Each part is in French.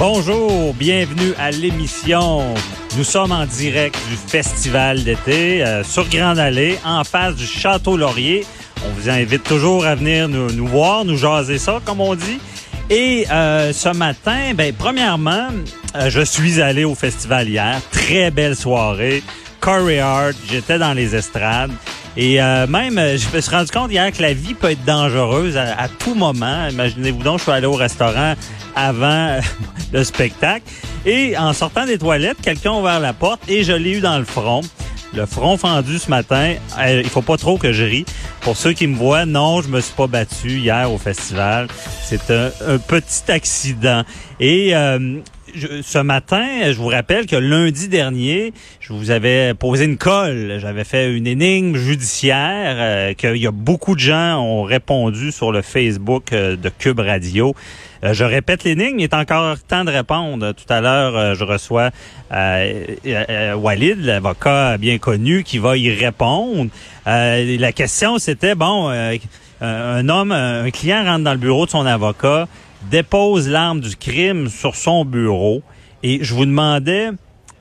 Bonjour, bienvenue à l'émission. Nous sommes en direct du festival d'été euh, sur Grande Allée, en face du Château Laurier. On vous invite toujours à venir nous, nous voir, nous jaser ça, comme on dit. Et euh, ce matin, ben, premièrement, euh, je suis allé au festival hier. Très belle soirée. Corey Hart, j'étais dans les estrades. Et euh, même, je me suis rendu compte hier que la vie peut être dangereuse à, tout moment. Imaginez-vous donc, je suis allé au restaurant avant le spectacle. Et en sortant des toilettes, quelqu'un a ouvert la porte et je l'ai eu dans le front. Le front fendu ce matin. Euh, il faut pas trop que je rie. Pour ceux qui me voient, non, je me suis pas battu hier au festival. C'est un, un petit accident. Et euh, ce matin, je vous rappelle que lundi dernier, je vous avais posé une colle. J'avais fait une énigme judiciaire euh, qu'il y a beaucoup de gens ont répondu sur le Facebook euh, de Cube Radio. Euh, je répète l'énigme, il est encore temps de répondre. Tout à l'heure, euh, je reçois euh, Walid, l'avocat bien connu, qui va y répondre. La question, c'était, bon, un homme, un client rentre dans le bureau de son avocat, dépose l'arme du crime sur son bureau, et je vous demandais,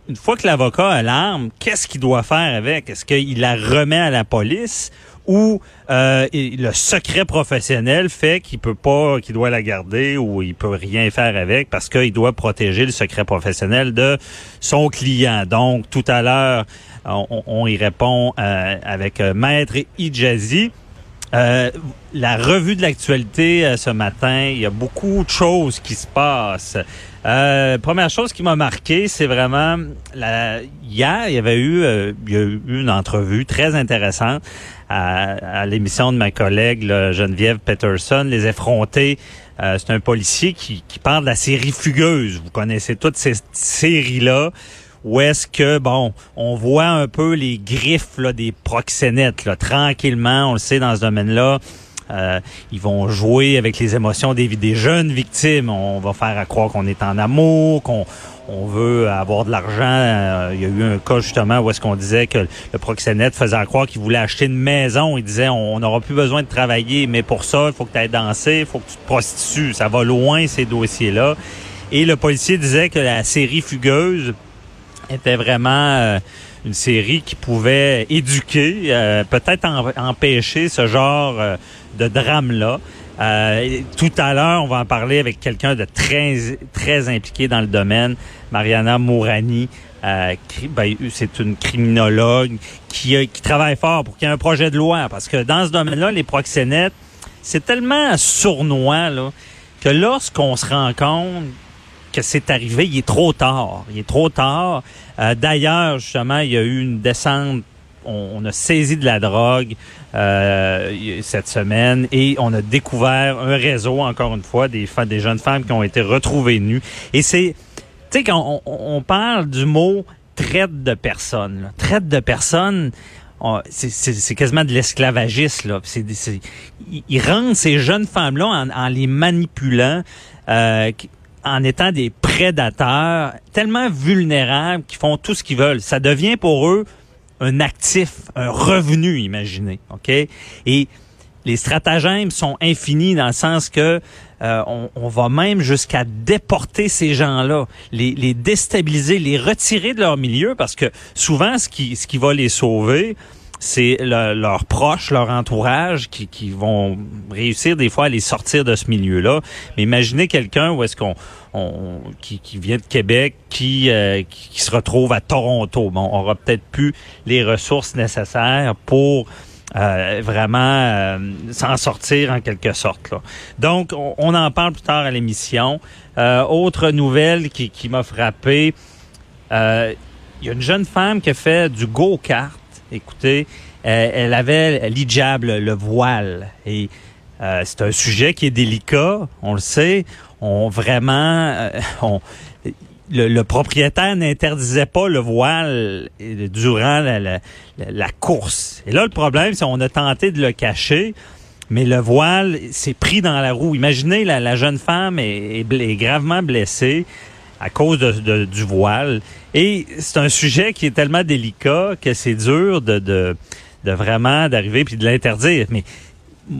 une fois que l'avocat a l'arme, qu'est-ce qu'il doit faire avec? Est-ce qu'il la remet à la police? Ou euh, le secret professionnel fait qu'il peut pas, qu'il doit la garder ou il peut rien faire avec parce qu'il doit protéger le secret professionnel de son client. Donc, tout à l'heure, on, on y répond euh, avec euh, Maître Ijazi. Euh, la revue de l'actualité euh, ce matin, il y a beaucoup de choses qui se passent. Euh, première chose qui m'a marqué, c'est vraiment hier, il y avait eu, a eu une entrevue très intéressante à, l'émission de ma collègue là, Geneviève Peterson, Les Effrontés. C'est un policier qui, qui parle de la série Fugueuse. Vous connaissez toutes ces séries-là où est-ce que, bon, on voit un peu les griffes des proxénètes, là, tranquillement, on le sait dans ce domaine-là. Euh, ils vont jouer avec les émotions des, des jeunes victimes. On va faire à croire qu'on est en amour, qu'on on veut avoir de l'argent. Euh, il y a eu un cas justement où est-ce qu'on disait que le proxénète faisait à croire qu'il voulait acheter une maison. Il disait on n'aura plus besoin de travailler, mais pour ça, il faut que tu ailles danser, il faut que tu te prostitues. Ça va loin ces dossiers-là. Et le policier disait que la série Fugueuse était vraiment euh, une série qui pouvait éduquer, euh, peut-être empêcher ce genre euh, de drame-là. Euh, tout à l'heure, on va en parler avec quelqu'un de très très impliqué dans le domaine, Mariana Mourani. euh, ben, c'est une criminologue qui, a- qui travaille fort pour qu'il y ait un projet de loi. Parce que dans ce domaine-là, les proxénètes, c'est tellement sournois là, que lorsqu'on se rend compte c'est arrivé, il est trop tard. Il est trop tard. Euh, D'ailleurs, justement, il y a eu une descente. On, a saisi de la drogue euh, cette semaine et on a découvert un réseau, encore une fois, des, des jeunes femmes qui ont été retrouvées nues. Et c'est, tu sais, quand on, parle du mot traite de personnes, traite de personnes, on- c'est- quasiment de l'esclavagisme. Ils rendent ces jeunes femmes-là en, les manipulant. euh, en étant des prédateurs tellement vulnérables qu'ils font tout ce qu'ils veulent. Ça devient pour eux un actif, un revenu, imaginez, OK? Et les stratagèmes sont infinis dans le sens que euh, on, va même jusqu'à déporter ces gens-là, les, les déstabiliser, les retirer de leur milieu parce que souvent ce qui ce qui va les sauver c'est le- leurs proches, leur entourage qui, qui vont réussir des fois à les sortir de ce milieu-là. Mais imaginez quelqu'un où est-ce qu'on on- qui, qui vient de Québec, qui, euh, qui, se retrouve à Toronto. Bon, on aura peut-être plus les ressources nécessaires pour euh, vraiment euh, s'en sortir en quelque sorte. Là. Donc, on, on en parle plus tard à l'émission. Euh, autre nouvelle qui, qui m'a frappé, euh, il y a une jeune femme qui a fait du go-kart. Écoutez, euh, elle avait l'hijab, le, le voile. Et euh, c'est un sujet qui est délicat, on le sait. On vraiment, euh, le, propriétaire n'interdisait pas le voile durant la, course. Et là, le problème, c'est qu'on a tenté de le cacher, mais le voile s'est pris dans la roue. Imaginez, la, jeune femme est gravement blessée à cause de, de- du voile. Et c'est un sujet qui est tellement délicat que c'est dur de, de, de vraiment d'arriver puis de l'interdire. Mais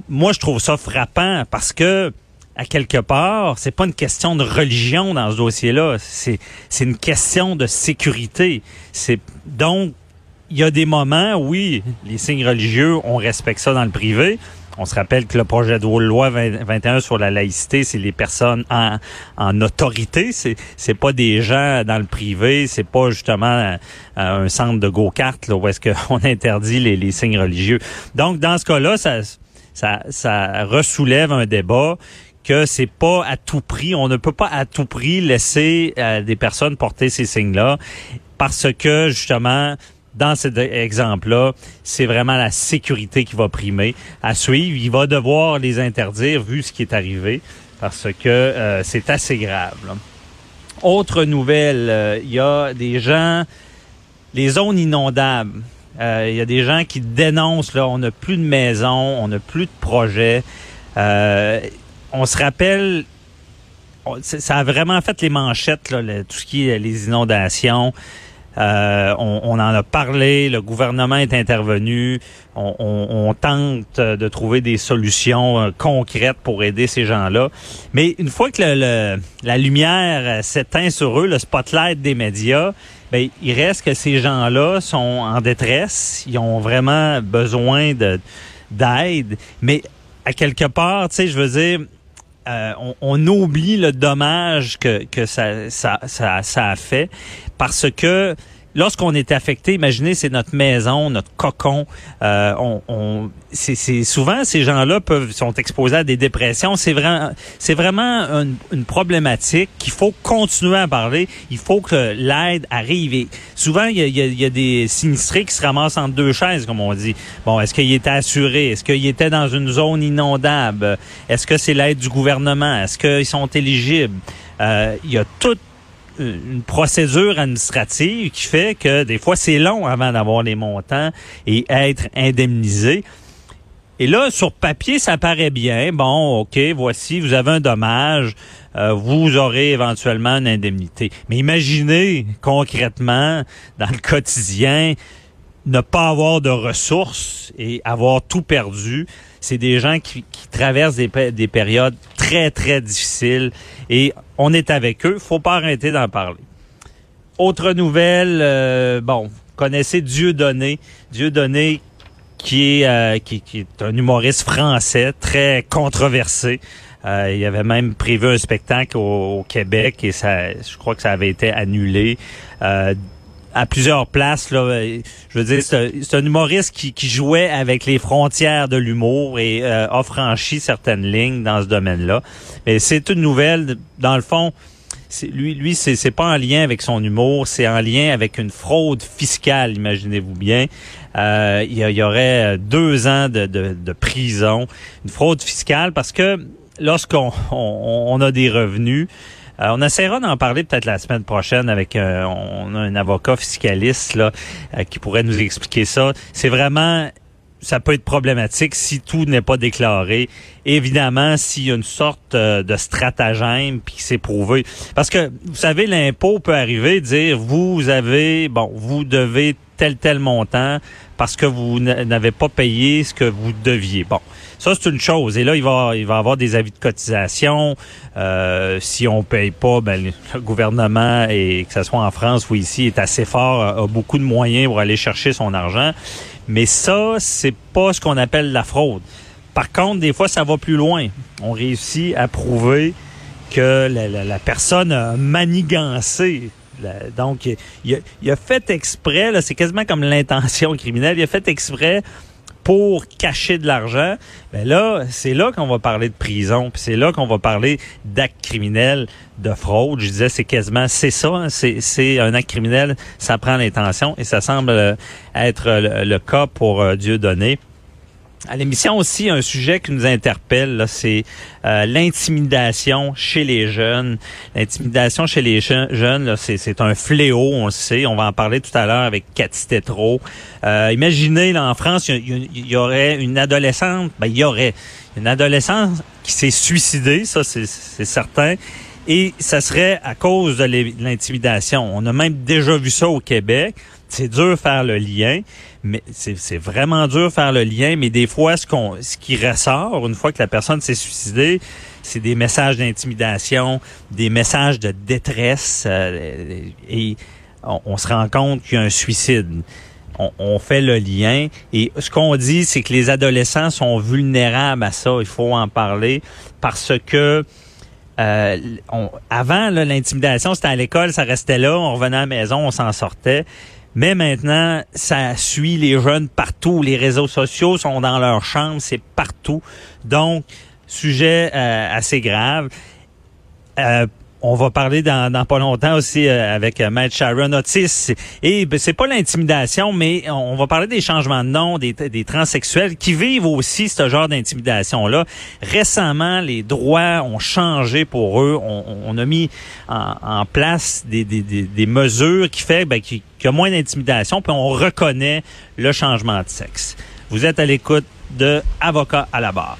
moi, je trouve ça frappant parce que à quelque part, c'est pas une question de religion dans ce dossier-là. C'est c'est une question de sécurité. C'est donc il y a des moments, oui, les signes religieux, on respecte ça dans le privé. On se rappelle que le projet de loi 20 21 sur la laïcité, c'est les personnes en, en autorité. C'est c'est pas des gens dans le privé. C'est pas justement euh, un centre de go-kart là, où est-ce qu'on interdit les, signes religieux. Donc, dans ce cas-là, ça, ça, ça ressoulève un débat que c'est pas à tout prix, on ne peut pas à tout prix laisser euh, des personnes porter ces signes-là parce que justement dans cet exemple-là, c'est vraiment la sécurité qui va primer à suivre. Il va devoir les interdire vu ce qui est arrivé parce que euh, c'est assez grave. Autre nouvelle, euh, il y a des gens, les zones inondables. Euh, Il y a des gens qui dénoncent, là, on n'a plus de maison, on n'a plus de projet. On se rappelle, ça a vraiment fait les manchettes, là, tout ce qui est les inondations. Euh, on, en a parlé, le gouvernement est intervenu, on, tente de trouver des solutions euh, concrètes pour aider ces gens-là. Mais une fois que la lumière euh, s'éteint sur eux, le spotlight des médias, ben, il reste que ces gens-là sont en détresse, ils ont vraiment besoin de d'aide, mais à quelque part, tu sais, je veux dire, euh, on, on oublie le dommage que, que ça, ça, ça, ça a fait parce que lorsqu'on est affecté, imaginez, c'est notre maison, notre cocon. Euh, on, on- c'est, souvent ces gens-là peuvent sont exposés à des dépressions. C'est vraiment, c'est vraiment une, une problématique qu'il faut continuer à parler. Il faut que l'aide arrive. Et souvent, il y a, il y a- des sinistrés qui se ramassent entre deux chaises, comme on dit. Bon, est-ce qu'il était assuré? Est-ce qu'il était dans une zone inondable? Est-ce que c'est l'aide du gouvernement? Est-ce qu'ils sont éligibles? Euh, Il y a toute une procédure administrative qui fait que des fois c'est long avant d'avoir les montants et être indemnisé. Et là, sur papier, ça paraît bien. Bon, OK, voici, vous avez un dommage, euh, vous aurez éventuellement une indemnité. Mais imaginez concrètement, dans le quotidien, ne pas avoir de ressources et avoir tout perdu. C'est des gens qui, traversent des, des périodes très, très difficiles et on est avec eux. faut pas arrêter d'en parler. Autre nouvelle, euh, bon, connaissez Dieudonné. Dieudonné qui est, euh, qui, est un humoriste français très controversé. Euh, il avait même prévu un spectacle au, au Québec et ça, je crois que ça avait été annulé. Euh, à plusieurs places, là, euh, je veux dire, c'est un, humoriste qui, qui jouait avec les frontières de l'humour et euh, a franchi certaines lignes dans ce domaine-là. Mais c'est une nouvelle, dans le fond, lui, lui, c'est pas en lien avec son humour, c'est en lien avec une fraude fiscale, imaginez-vous bien. Euh, il, y aurait deux ans de, de, de prison, une fraude fiscale, parce que lorsqu'on on, on a des revenus, euh, on essaiera d'en parler peut-être la semaine prochaine avec euh, on a un avocat fiscaliste là euh, qui pourrait nous expliquer ça. C'est vraiment ça peut être problématique si tout n'est pas déclaré. Évidemment, s'il y a une sorte de stratagème puis c'est prouvé. Parce que, vous savez, l'impôt peut arriver dire, vous avez, bon, vous devez tel, tel montant parce que vous n'avez pas payé ce que vous deviez. Bon, ça, c'est une chose. Et là, il va, il va avoir des avis de cotisation. Euh, si on paye pas, ben, le- gouvernement, et que ce soit en France ou ici, est assez fort, a, beaucoup de moyens pour aller chercher son argent. Mais ça, c'est pas ce qu'on appelle la fraude. Par contre, des fois, ça va plus loin. On réussit à prouver que la personne a manigancé. Donc, il a, fait exprès, c'est quasiment comme l'intention criminelle, il a fait exprès pour cacher de l'argent, ben là, c'est là qu'on va parler de prison, c'est là qu'on va parler d'actes criminels, de fraude. Je disais, c'est quasiment, c'est ça, hein, c'est, un acte criminel, ça prend l'intention, et ça semble euh, être le, le cas pour euh, Dieu donné. À l'émission aussi, un sujet qui nous interpelle, c'est euh, l'intimidation chez les jeunes. L'intimidation chez les je- jeunes, c'est, un fléau, on le sait. On va en parler tout à l'heure avec Cathy Tétrault. Euh, imaginez, là, en France, il y, aurait une adolescente, ben, il y aurait une adolescente qui s'est suicidée, ça, c'est certain. Et ça serait à cause de l'intimidation. On a même déjà vu ça au Québec. C'est dur faire le lien, mais c'est vraiment dur faire le lien. Mais des fois, ce qu'on, ce qui ressort une fois que la personne s'est suicidée, c'est des messages d'intimidation, des messages de détresse, euh, et on, on se rend compte qu'il y a un suicide. On fait le lien et ce qu'on dit, c'est que les adolescents sont vulnérables à ça. Il faut en parler parce que euh, on- avant, l'intimidation, c'était à l'école, ça restait là, on revenait à la maison, on s'en sortait. Mais maintenant, ça suit les jeunes partout. Les réseaux sociaux sont dans leur chambre, c'est partout. Donc, sujet euh, assez grave. Euh, on va parler dans, dans pas longtemps aussi euh, avec euh, Matt Sharon Otis. Et ben, c'est pas l'intimidation, mais on va parler des changements de nom, des, des transsexuels qui vivent aussi ce genre d'intimidation-là. Récemment, les droits ont changé pour eux. On, on a mis en, en place des, des, des, mesures qui fait ben, qu'il y a moins d'intimidation, puis on reconnaît le changement de sexe. Vous êtes à l'écoute de Avocat à la barre.